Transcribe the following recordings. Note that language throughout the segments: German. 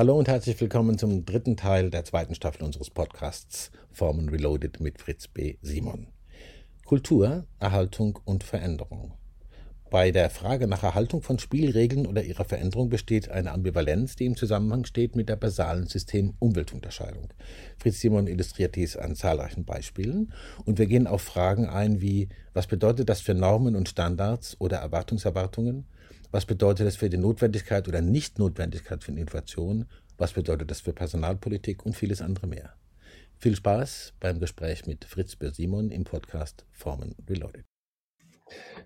Hallo und herzlich willkommen zum dritten Teil der zweiten Staffel unseres Podcasts Formen Reloaded mit Fritz B. Simon. Kultur, Erhaltung und Veränderung. Bei der Frage nach Erhaltung von Spielregeln oder ihrer Veränderung besteht eine Ambivalenz, die im Zusammenhang steht mit der basalen System-Umweltunterscheidung. Fritz Simon illustriert dies an zahlreichen Beispielen und wir gehen auf Fragen ein wie, was bedeutet das für Normen und Standards oder Erwartungserwartungen? Was bedeutet das für die Notwendigkeit oder Nichtnotwendigkeit von Innovation? Was bedeutet das für Personalpolitik und vieles andere mehr? Viel Spaß beim Gespräch mit Fritz Simon im Podcast Formen Reloaded.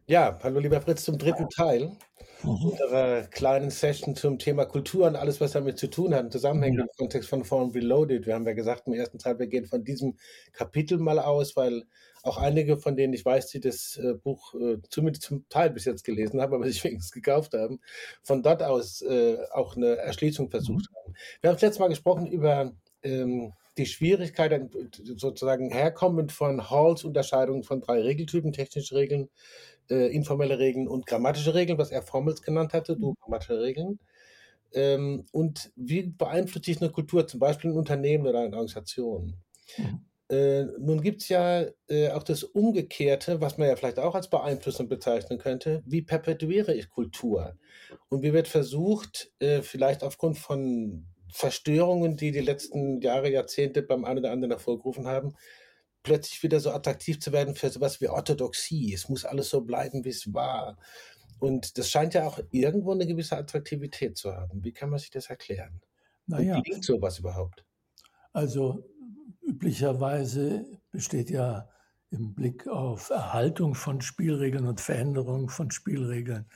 Ja, hallo lieber Fritz zum dritten Teil mhm. unserer kleinen Session zum Thema Kultur und alles, was damit zu tun hat, im Zusammenhang ja. im Kontext von Form Reloaded. Wir haben ja gesagt im ersten Teil, wir gehen von diesem Kapitel mal aus, weil auch einige von denen ich weiß, die das äh, Buch äh, zumindest zum Teil bis jetzt gelesen haben, aber sich wenigstens gekauft haben, von dort aus äh, auch eine Erschließung versucht mhm. haben. Wir haben das letzte Mal gesprochen über ähm, die Schwierigkeit, sozusagen herkommend von Halls Unterscheidung von drei Regeltypen, technische Regeln, äh, informelle Regeln und grammatische Regeln, was er Formels genannt hatte, du mhm. grammatische Regeln. Ähm, und wie beeinflusst sich eine Kultur, zum Beispiel ein Unternehmen oder eine Organisation? Mhm. Äh, nun gibt es ja äh, auch das Umgekehrte, was man ja vielleicht auch als Beeinflussung bezeichnen könnte. Wie perpetuiere ich Kultur? Und wie wird versucht, äh, vielleicht aufgrund von Verstörungen, die die letzten Jahre, Jahrzehnte beim einen oder anderen hervorgerufen haben, plötzlich wieder so attraktiv zu werden für sowas wie Orthodoxie. Es muss alles so bleiben, wie es war. Und das scheint ja auch irgendwo eine gewisse Attraktivität zu haben. Wie kann man sich das erklären? Naja. Wie klingt sowas überhaupt? Also üblicherweise besteht ja im Blick auf Erhaltung von Spielregeln und Veränderung von Spielregeln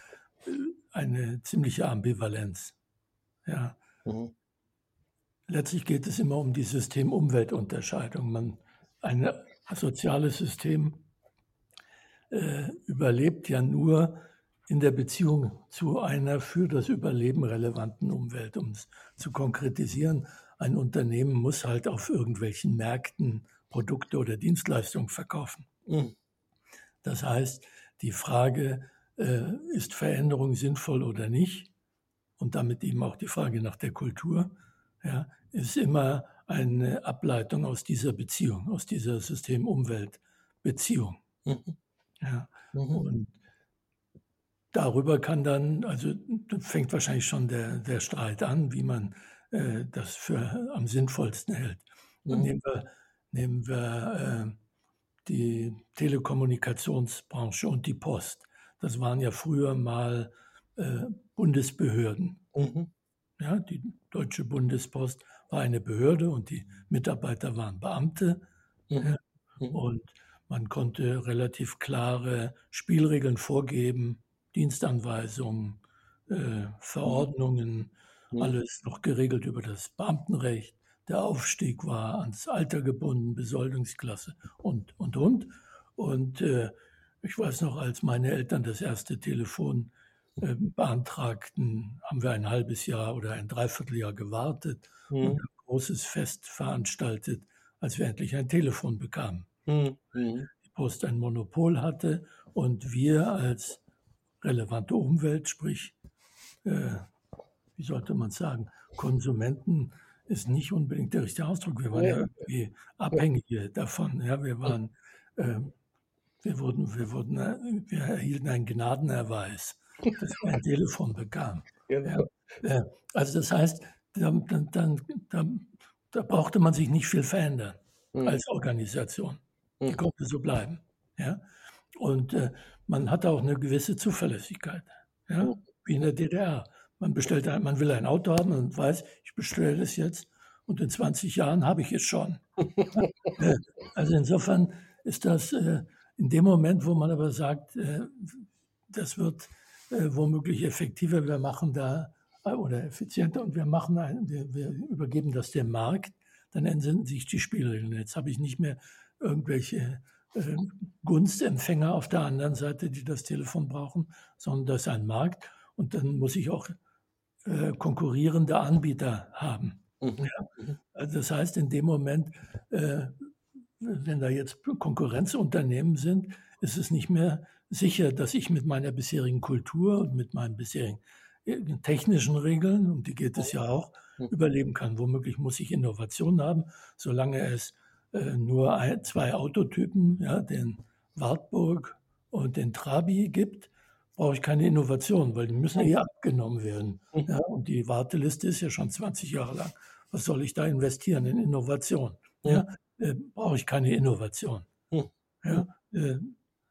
äh, eine ziemliche Ambivalenz. Ja. Mhm. Letztlich geht es immer um die System-Umwelt-Unterscheidung. Man, ein soziales System äh, überlebt ja nur in der Beziehung zu einer für das Überleben relevanten Umwelt. Um es zu konkretisieren, ein Unternehmen muss halt auf irgendwelchen Märkten Produkte oder Dienstleistungen verkaufen. Mhm. Das heißt, die Frage, äh, ist Veränderung sinnvoll oder nicht, und damit eben auch die Frage nach der Kultur, ja, ist immer eine Ableitung aus dieser Beziehung, aus dieser System-Umwelt-Beziehung. Mhm. Ja, mhm. Und darüber kann dann, also fängt wahrscheinlich schon der, der Streit an, wie man äh, das für am sinnvollsten hält. Mhm. Nehmen wir, nehmen wir äh, die Telekommunikationsbranche und die Post. Das waren ja früher mal äh, Bundesbehörden. Mhm. Ja, die Deutsche Bundespost war eine Behörde und die Mitarbeiter waren Beamte. Mhm. Mhm. Und man konnte relativ klare Spielregeln vorgeben, Dienstanweisungen, äh, Verordnungen, mhm. alles noch geregelt über das Beamtenrecht. Der Aufstieg war ans Alter gebunden, Besoldungsklasse und, und, und. Und äh, ich weiß noch, als meine Eltern das erste Telefon äh, beantragten, haben wir ein halbes Jahr oder ein Dreivierteljahr gewartet mhm. und ein großes Fest veranstaltet, als wir endlich ein Telefon bekamen. Mhm. Die Post ein Monopol hatte und wir als relevante Umwelt, sprich, äh, wie sollte man sagen, Konsumenten ist nicht unbedingt der richtige Ausdruck. Wir waren ja, ja irgendwie Abhängige davon. Ja, wir waren, äh, wir wurden, wir wurden, äh, wir erhielten einen Gnadenerweis dass er ein Telefon bekam. Genau. Ja, also das heißt, dann, dann, dann, da brauchte man sich nicht viel verändern mhm. als Organisation. Die mhm. konnte so bleiben. Ja? Und äh, man hatte auch eine gewisse Zuverlässigkeit, ja? Mhm. wie in der DDR. Man bestellt, ein, man will ein Auto haben und weiß, ich bestelle es jetzt und in 20 Jahren habe ich es schon. also insofern ist das äh, in dem Moment, wo man aber sagt, äh, das wird womöglich effektiver. Wir machen da äh, oder effizienter und wir machen ein, wir, wir übergeben das dem Markt, dann ändern sich die Spielregeln. Jetzt habe ich nicht mehr irgendwelche äh, Gunstempfänger auf der anderen Seite, die das Telefon brauchen, sondern das ist ein Markt und dann muss ich auch äh, konkurrierende Anbieter haben. Mhm. Ja? Also das heißt, in dem Moment, äh, wenn da jetzt Konkurrenzunternehmen sind, ist es nicht mehr sicher, dass ich mit meiner bisherigen Kultur und mit meinem bisherigen technischen Regeln, um die geht es ja auch, hm. überleben kann. Womöglich muss ich Innovation haben, solange es äh, nur ein, zwei Autotypen, ja, den Wartburg und den Trabi gibt, brauche ich keine Innovation, weil die müssen ja abgenommen werden. Ja, und die Warteliste ist ja schon 20 Jahre lang. Was soll ich da investieren in Innovation? Ja, äh, brauche ich keine Innovation. Ja, äh,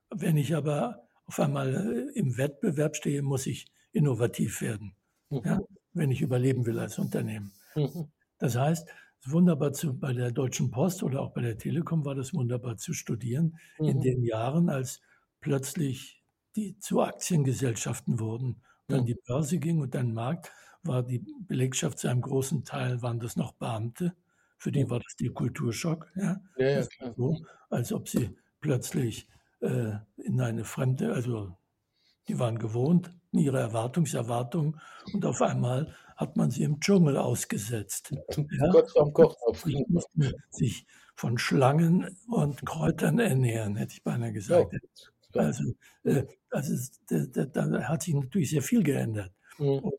wenn ich aber auf einmal äh, im Wettbewerb stehe, muss ich innovativ werden, mhm. ja, wenn ich überleben will als Unternehmen. Mhm. Das heißt, wunderbar zu, bei der Deutschen Post oder auch bei der Telekom war das wunderbar zu studieren, mhm. in den Jahren, als plötzlich die zu Aktiengesellschaften wurden, dann die Börse ging und dann Markt, war die Belegschaft zu einem großen Teil, waren das noch Beamte. Für die war das der Kulturschock. Ja, ja, ja klar. So, als ob sie plötzlich äh, in eine fremde, also die waren gewohnt, ihre Erwartungserwartung und auf einmal hat man sie im Dschungel ausgesetzt. Ja? Gott vom Kochtopf. Sie mussten sich von Schlangen und Kräutern ernähren, hätte ich beinahe gesagt. Ja. Also, äh, also da, da, hat sich natürlich sehr viel geändert. Mhm.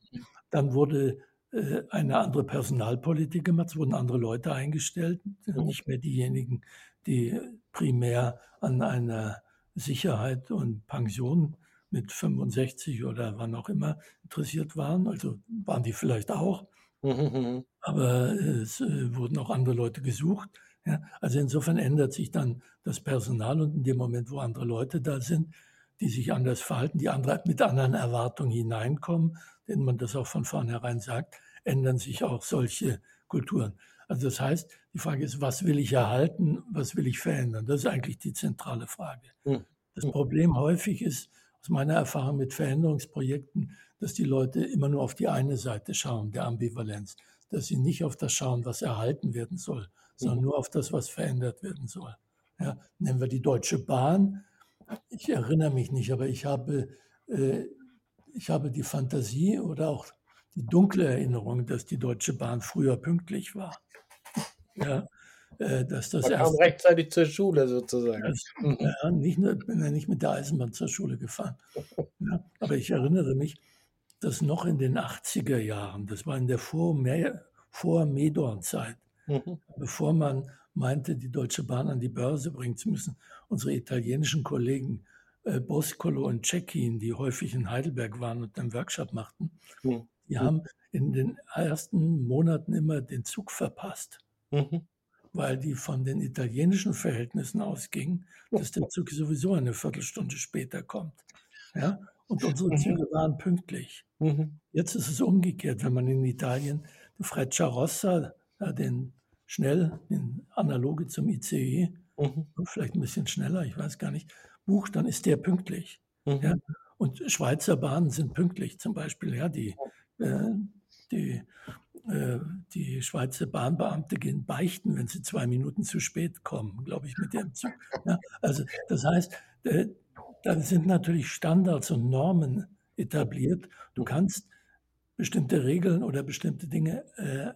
Dann wurde äh, eine andere Personalpolitik gemacht, es wurden andere Leute eingestellt, mhm. nicht mehr diejenigen, die primär an einer Sicherheit und Pension mit 65 oder wann auch immer interessiert waren. Also waren die vielleicht auch. Mhm. Aber es äh, wurden auch andere Leute gesucht. Ja, also insofern ändert sich dann das Personal und in dem Moment, wo andere Leute da sind, die sich anders verhalten, die andere mit anderen Erwartungen hineinkommen, denen man das auch von vornherein sagt, ändern sich auch solche Kulturen. Also das heißt, die Frage ist, was will ich erhalten, was will ich verändern? Das ist eigentlich die zentrale Frage. Hm. Das Problem häufig ist, aus meiner Erfahrung mit Veränderungsprojekten, dass die Leute immer nur auf die eine Seite schauen, der Ambivalenz, dass sie nicht auf das schauen, was erhalten werden soll, sondern mhm. nur auf das, was verändert werden soll. Ja, nehmen wir die Deutsche Bahn. Ich erinnere mich nicht, aber ich habe, äh, ich habe die Fantasie oder auch dunkle Erinnerung, dass die Deutsche Bahn früher pünktlich war. Ja, äh, dass das Man kam rechtzeitig zur Schule sozusagen. Das, mhm. ja, nicht nur, bin ja nicht mit der Eisenbahn zur Schule gefahren. Ja, aber ich erinnere mich, dass noch in den 80er Jahren, das war in der Vor-Medorn-Zeit, mhm. bevor man meinte, die Deutsche Bahn an die Börse bringen zu müssen, unsere italienischen Kollegen äh, Boscolo und Cecchin, die häufig in Heidelberg waren und einen Workshop machten, mhm. Die haben in den ersten Monaten immer den Zug verpasst. Mhm weil die von den italienischen Verhältnissen ausgingen, dass der Zug sowieso eine Viertelstunde später kommt. Ja? Und unsere mhm. Züge waren pünktlich. Mhm. Jetzt ist es umgekehrt, wenn man in Italien den Frecciarossa, den schnell, den Analoge zum ICE, mhm. vielleicht ein bisschen schneller, ich weiß gar nicht, bucht, dann ist der pünktlich. Mhm. Ja? Und Schweizer Bahnen sind pünktlich, zum Beispiel, ja, die, die äh, die Schweizer Bahnbeamte gehen beichten, wenn sie zwei Minuten zu spät kommen, glaube ich, mit dem Zug. Also das heißt, äh, da sind natürlich Standards und Normen etabliert. Du kannst bestimmte Regeln oder bestimmte Dinge äh,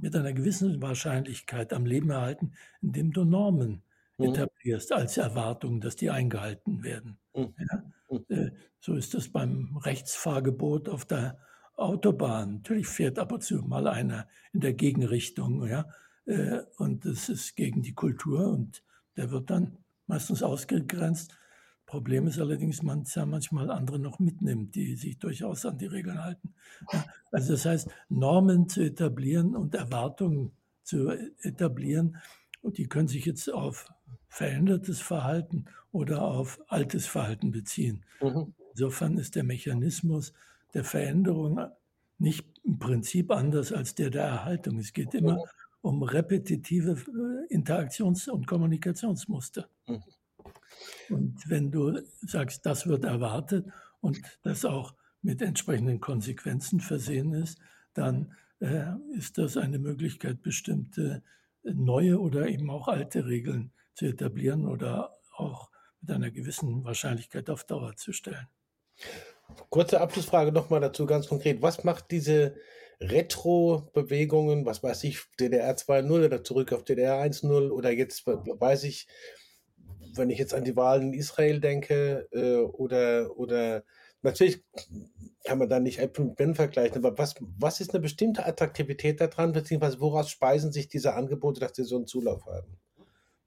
mit einer gewissen Wahrscheinlichkeit am Leben erhalten, indem du Normen mhm. etablierst als Erwartung, dass die eingehalten werden. Mhm. Ja? So ist das beim Rechtsfahrgebot auf der Autobahn. Natürlich fährt ab und zu mal einer in der Gegenrichtung, ja, äh, und das ist gegen die Kultur und der wird dann meistens ausgegrenzt. Problem ist allerdings, man manchmal andere noch mitnimmt, die sich durchaus an die Regeln halten. Also das heißt, Normen zu etablieren und Erwartungen zu etablieren, und die können sich jetzt auf verändertes Verhalten oder auf altes Verhalten beziehen. Mhm. Insofern ist der Mechanismus der Veränderung nicht im Prinzip anders als der der Erhaltung. Es geht immer mhm. um repetitive äh, Interaktions- und Kommunikationsmuster. Mhm. Und wenn du sagst, das wird erwartet und das auch mit entsprechenden Konsequenzen versehen ist, dann äh, ist das eine Möglichkeit, bestimmte neue oder eben auch alte Regeln zu etablieren oder auch mit einer gewissen Wahrscheinlichkeit auf Dauer zu stellen. Kurze Abschlussfrage nochmal dazu ganz konkret. Was macht diese Retro-Bewegungen, was weiß ich, DDR 2.0 oder zurück auf DDR 1.0 oder jetzt weiß ich, wenn ich jetzt an die Wahlen in Israel denke äh, oder, oder natürlich kann man da nicht Äpfel mit Birnen vergleichen, aber was, was ist eine bestimmte Attraktivität daran, beziehungsweise woraus speisen sich diese Angebote, dass sie so einen Zulauf haben?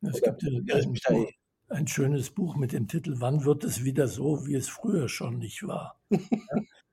Es Oder, gibt ja, Buch, ein, schönes Buch mit dem Titel Wann wird es wieder so, wie es früher schon nicht war? ja?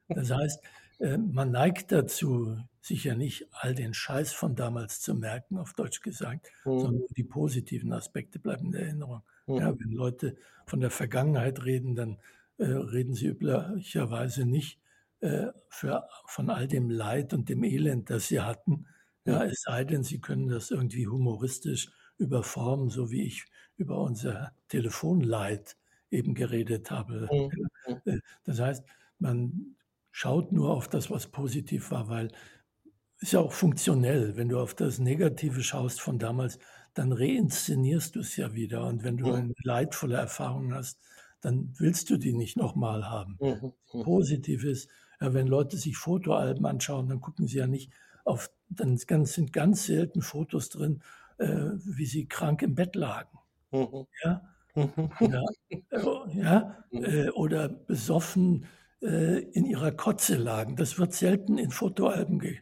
Das heißt, äh, man neigt dazu, sicher nicht all den Scheiß von damals zu merken, auf Deutsch gesagt, mhm. sondern die positiven Aspekte bleiben in Erinnerung. Mhm. Ja, wenn Leute von der Vergangenheit reden, dann äh, reden sie üblicherweise nicht äh, für, von all dem Leid und dem Elend, das sie hatten. Ja, es sei denn, sie können das irgendwie humoristisch überformen, so wie ich über unser Telefonleid eben geredet habe. Mhm. Äh, das heißt, man schaut nur auf das, was positiv war, weil ist ja auch funktionell. Wenn du auf das Negative schaust von damals, dann reinszenierst du es ja wieder. Und wenn du ja. eine leidvolle Erfahrung hast, dann willst du die nicht nochmal haben. Mhm. mhm. Positiv ist, ja, wenn Leute sich Fotoalben anschauen, dann gucken sie ja nicht auf, dann sind ganz selten Fotos drin, äh, wie sie krank im Bett lagen. Mhm. Ja? Mhm. ja, äh? Mhm. Äh, oder besoffen äh, in ihrer Kotze lagen. Das wird selten in Fotoalben ge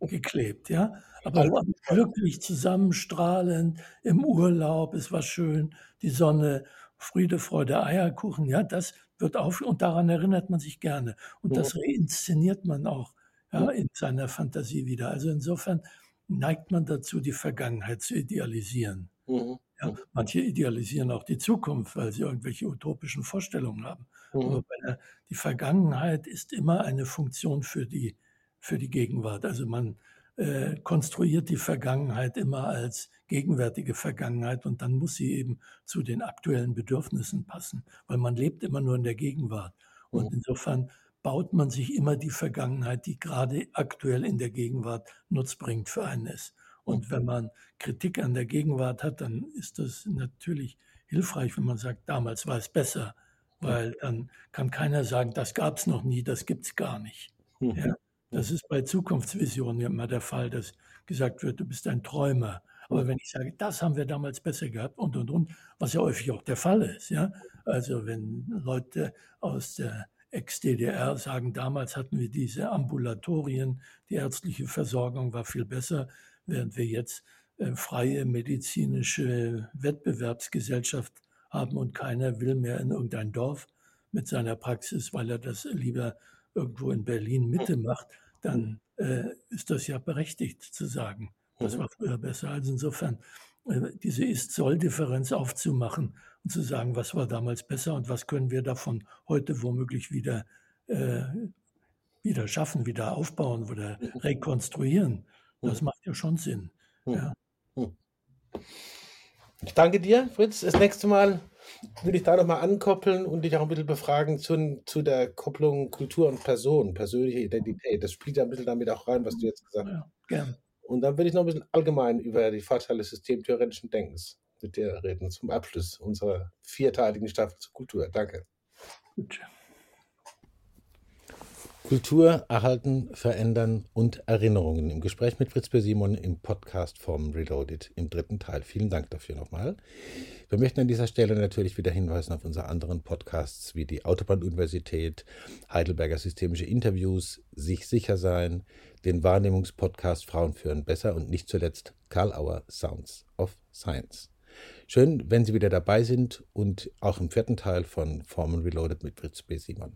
geklebt, ja. Aber glücklich zusammenstrahlend im Urlaub, es war schön, die Sonne, Friede, Freude, Eierkuchen, ja, das wird auf und daran erinnert man sich gerne. Und das reinszeniert man auch ja, in seiner Fantasie wieder. Also insofern neigt man dazu, die Vergangenheit zu idealisieren. Mhm. Ja, manche idealisieren auch die Zukunft, weil sie irgendwelche utopischen Vorstellungen haben. Mhm. Aber der, die Vergangenheit ist immer eine Funktion für die, für die Gegenwart. Also man äh, konstruiert die Vergangenheit immer als gegenwärtige Vergangenheit und dann muss sie eben zu den aktuellen Bedürfnissen passen, weil man lebt immer nur in der Gegenwart. Und mhm. insofern baut man sich immer die Vergangenheit, die gerade aktuell in der Gegenwart nutzbringend für einen ist. Und wenn man Kritik an der Gegenwart hat, dann ist das natürlich hilfreich, wenn man sagt, damals war es besser, weil dann kann keiner sagen, das gab es noch nie, das gibt es gar nicht. Mhm. Ja, das ist bei Zukunftsvisionen immer der Fall, dass gesagt wird, du bist ein Träumer. Aber wenn ich sage, das haben wir damals besser gehabt und und und, was ja häufig auch der Fall ist, ja. Also wenn Leute aus der Ex-DDR sagen, damals hatten wir diese Ambulatorien, die ärztliche Versorgung war viel besser, während wir jetzt äh, freie medizinische Wettbewerbsgesellschaft haben und keiner will mehr in irgendein Dorf mit seiner Praxis, weil er das lieber irgendwo in Berlin Mitte macht, dann äh, ist das ja berechtigt zu sagen, das war früher besser. Also insofern. Äh, diese Ist-Soll-Differenz aufzumachen und zu sagen, was war damals besser und was können wir davon heute womöglich wieder, äh, wieder schaffen, wieder aufbauen oder rekonstruieren. Das macht ja schon Sinn. Hm. Ja. Hm. Ich danke dir, Fritz. Das nächste Mal würde ich da nochmal ankoppeln und dich auch ein bisschen befragen zu, zu der Kopplung Kultur und Person, persönliche Identität. Das spielt ja ein bisschen damit auch rein, was du jetzt gesagt hast. Ja, gern. Und dann würde ich noch ein bisschen allgemein über die Vorteile des systemtheoretischen Denkens mit dir reden, zum Abschluss unserer vierteiligen Staffel zur Kultur. Danke. Gut. Kultur erhalten, verändern und Erinnerungen. Im Gespräch mit Fritz B. Simon im Podcast vom Reloaded im dritten Teil. Vielen Dank dafür nochmal. Wir möchten an dieser Stelle natürlich wieder hinweisen auf unsere anderen Podcasts wie die Autobahn-Universität, Heidelberger Systemische Interviews, Sich sicher sein, den Wahrnehmungspodcast Frauen führen besser und nicht zuletzt Karl Auer Sounds of Science. Schön, wenn Sie wieder dabei sind und auch im vierten Teil von Formen Reloaded mit Fritz B. Simon.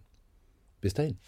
Bis dahin.